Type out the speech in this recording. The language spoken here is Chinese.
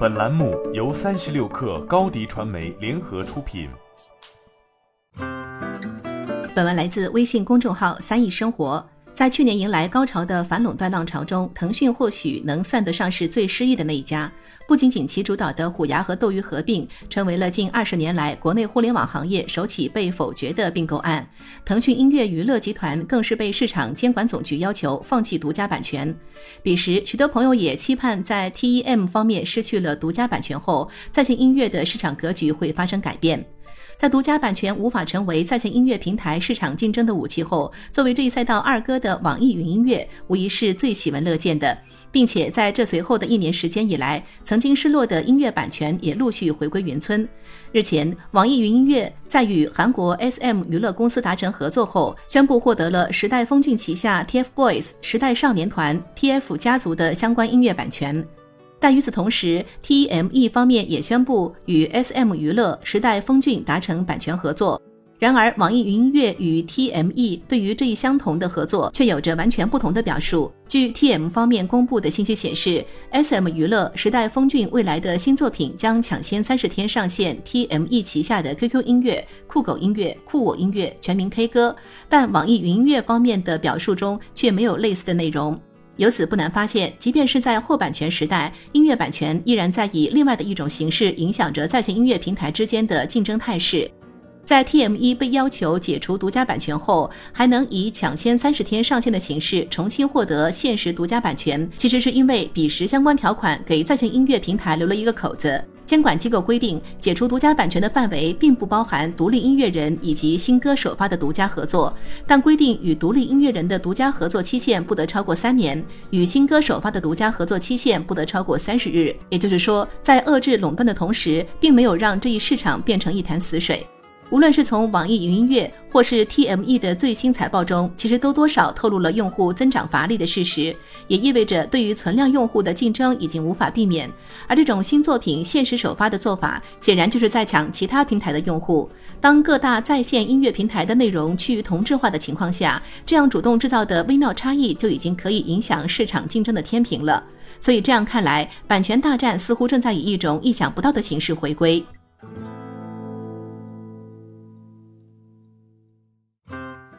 本栏目由三十六氪高低传媒联合出品。本文来自微信公众号“三亿生活”。在去年迎来高潮的反垄断浪潮中，腾讯或许能算得上是最失意的那一家。不仅仅其主导的虎牙和斗鱼合并，成为了近二十年来国内互联网行业首起被否决的并购案。腾讯音乐娱乐集团更是被市场监管总局要求放弃独家版权。彼时，许多朋友也期盼在 TEM 方面失去了独家版权后，在线音乐的市场格局会发生改变。在独家版权无法成为在线音乐平台市场竞争的武器后，作为这一赛道二哥的网易云音乐无疑是最喜闻乐见的，并且在这随后的一年时间以来，曾经失落的音乐版权也陆续回归云村。日前，网易云音乐在与韩国 SM 娱乐公司达成合作后，宣布获得了时代峰峻旗下 TFBOYS 时代少年团 TF 家族的相关音乐版权。但与此同时，TME 方面也宣布与 SM 娱乐、时代峰峻达成版权合作。然而，网易云音乐与 TME 对于这一相同的合作却有着完全不同的表述。据 TM 方面公布的信息显示，SM 娱乐、时代峰峻未来的新作品将抢先三十天上线 TME 旗下的 QQ 音乐、酷狗音乐、酷我音乐、全民 K 歌。但网易云音乐方面的表述中却没有类似的内容。由此不难发现，即便是在后版权时代，音乐版权依然在以另外的一种形式影响着在线音乐平台之间的竞争态势。在 TME 被要求解除独家版权后，还能以抢先三十天上线的形式重新获得限时独家版权，其实是因为彼时相关条款给在线音乐平台留了一个口子。监管机构规定，解除独家版权的范围并不包含独立音乐人以及新歌首发的独家合作，但规定与独立音乐人的独家合作期限不得超过三年，与新歌首发的独家合作期限不得超过三十日。也就是说，在遏制垄断的同时，并没有让这一市场变成一潭死水。无论是从网易云音乐或是 TME 的最新财报中，其实都多少透露了用户增长乏力的事实，也意味着对于存量用户的竞争已经无法避免。而这种新作品限时首发的做法，显然就是在抢其他平台的用户。当各大在线音乐平台的内容趋于同质化的情况下，这样主动制造的微妙差异就已经可以影响市场竞争的天平了。所以这样看来，版权大战似乎正在以一种意想不到的形式回归。